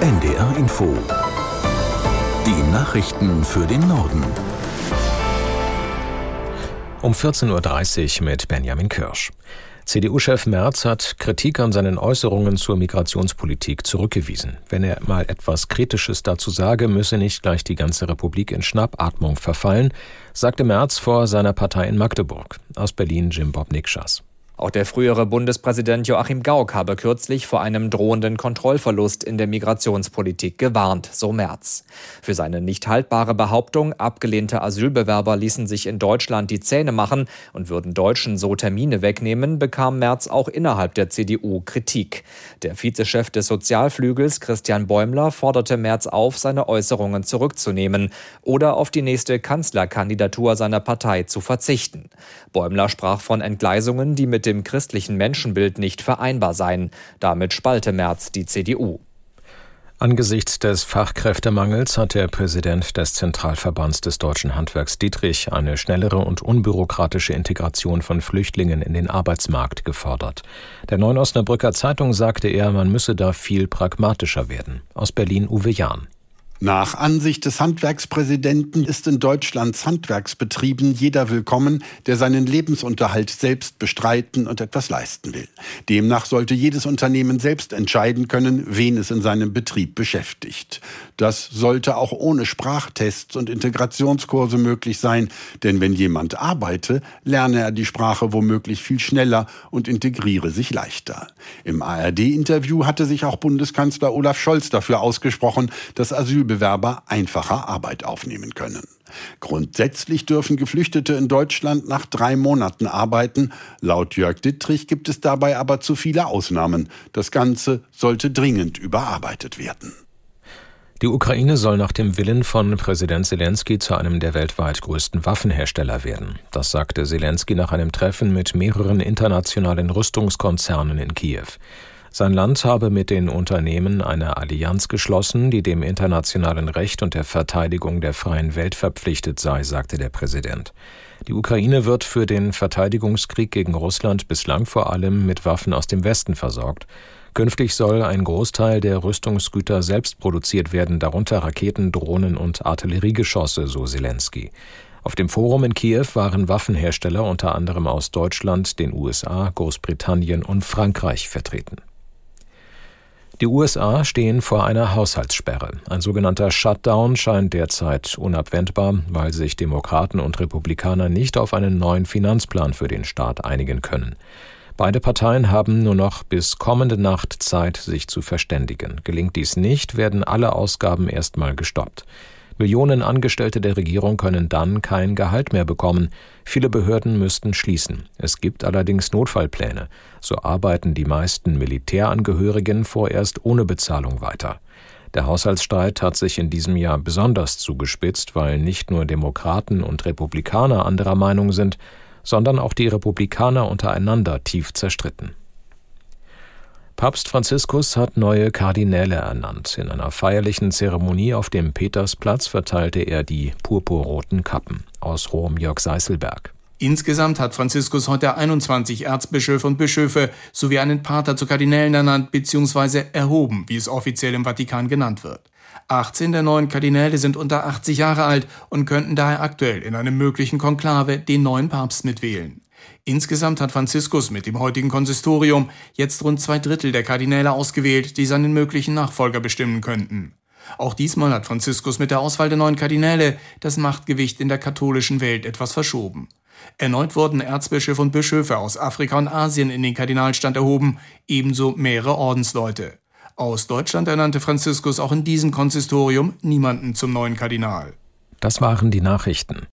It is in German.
NDR Info. Die Nachrichten für den Norden. Um 14.30 Uhr mit Benjamin Kirsch. CDU-Chef Merz hat Kritik an seinen Äußerungen zur Migrationspolitik zurückgewiesen. Wenn er mal etwas Kritisches dazu sage, müsse nicht gleich die ganze Republik in Schnappatmung verfallen, sagte Merz vor seiner Partei in Magdeburg. Aus Berlin Jim Bob Nikschas. Auch der frühere Bundespräsident Joachim Gauck habe kürzlich vor einem drohenden Kontrollverlust in der Migrationspolitik gewarnt, so Merz. Für seine nicht haltbare Behauptung, abgelehnte Asylbewerber ließen sich in Deutschland die Zähne machen und würden Deutschen so Termine wegnehmen, bekam Merz auch innerhalb der CDU Kritik. Der Vizechef des Sozialflügels Christian Bäumler forderte Merz auf, seine Äußerungen zurückzunehmen oder auf die nächste Kanzlerkandidatur seiner Partei zu verzichten. Bäumler sprach von Entgleisungen, die mit dem christlichen Menschenbild nicht vereinbar seien. Damit spalte Merz die CDU. Angesichts des Fachkräftemangels hat der Präsident des Zentralverbands des deutschen Handwerks Dietrich eine schnellere und unbürokratische Integration von Flüchtlingen in den Arbeitsmarkt gefordert. Der Neuen Osnabrücker Zeitung sagte er, man müsse da viel pragmatischer werden. Aus Berlin Uwe Jahn. Nach Ansicht des Handwerkspräsidenten ist in Deutschlands Handwerksbetrieben jeder willkommen, der seinen Lebensunterhalt selbst bestreiten und etwas leisten will. Demnach sollte jedes Unternehmen selbst entscheiden können, wen es in seinem Betrieb beschäftigt. Das sollte auch ohne Sprachtests und Integrationskurse möglich sein, denn wenn jemand arbeite, lerne er die Sprache womöglich viel schneller und integriere sich leichter. Im ARD-Interview hatte sich auch Bundeskanzler Olaf Scholz dafür ausgesprochen, dass Asyl Asylbewerber einfacher Arbeit aufnehmen können. Grundsätzlich dürfen Geflüchtete in Deutschland nach drei Monaten arbeiten. Laut Jörg Dittrich gibt es dabei aber zu viele Ausnahmen. Das Ganze sollte dringend überarbeitet werden. Die Ukraine soll nach dem Willen von Präsident Zelensky zu einem der weltweit größten Waffenhersteller werden. Das sagte Zelensky nach einem Treffen mit mehreren internationalen Rüstungskonzernen in Kiew. Sein Land habe mit den Unternehmen eine Allianz geschlossen, die dem internationalen Recht und der Verteidigung der freien Welt verpflichtet sei, sagte der Präsident. Die Ukraine wird für den Verteidigungskrieg gegen Russland bislang vor allem mit Waffen aus dem Westen versorgt. Künftig soll ein Großteil der Rüstungsgüter selbst produziert werden, darunter Raketen, Drohnen und Artilleriegeschosse, so Zelensky. Auf dem Forum in Kiew waren Waffenhersteller unter anderem aus Deutschland, den USA, Großbritannien und Frankreich vertreten. Die USA stehen vor einer Haushaltssperre. Ein sogenannter Shutdown scheint derzeit unabwendbar, weil sich Demokraten und Republikaner nicht auf einen neuen Finanzplan für den Staat einigen können. Beide Parteien haben nur noch bis kommende Nacht Zeit, sich zu verständigen. Gelingt dies nicht, werden alle Ausgaben erstmal gestoppt. Millionen Angestellte der Regierung können dann kein Gehalt mehr bekommen. Viele Behörden müssten schließen. Es gibt allerdings Notfallpläne. So arbeiten die meisten Militärangehörigen vorerst ohne Bezahlung weiter. Der Haushaltsstreit hat sich in diesem Jahr besonders zugespitzt, weil nicht nur Demokraten und Republikaner anderer Meinung sind, sondern auch die Republikaner untereinander tief zerstritten. Papst Franziskus hat neue Kardinäle ernannt. In einer feierlichen Zeremonie auf dem Petersplatz verteilte er die purpurroten Kappen. Aus Rom Jörg Seißelberg. Insgesamt hat Franziskus heute 21 Erzbischöfe und Bischöfe sowie einen Pater zu Kardinälen ernannt bzw. erhoben, wie es offiziell im Vatikan genannt wird. 18 der neuen Kardinäle sind unter 80 Jahre alt und könnten daher aktuell in einem möglichen Konklave den neuen Papst mitwählen. Insgesamt hat Franziskus mit dem heutigen Konsistorium jetzt rund zwei Drittel der Kardinäle ausgewählt, die seinen möglichen Nachfolger bestimmen könnten. Auch diesmal hat Franziskus mit der Auswahl der neuen Kardinäle das Machtgewicht in der katholischen Welt etwas verschoben. Erneut wurden Erzbischöfe und Bischöfe aus Afrika und Asien in den Kardinalstand erhoben, ebenso mehrere Ordensleute. Aus Deutschland ernannte Franziskus auch in diesem Konsistorium niemanden zum neuen Kardinal. Das waren die Nachrichten.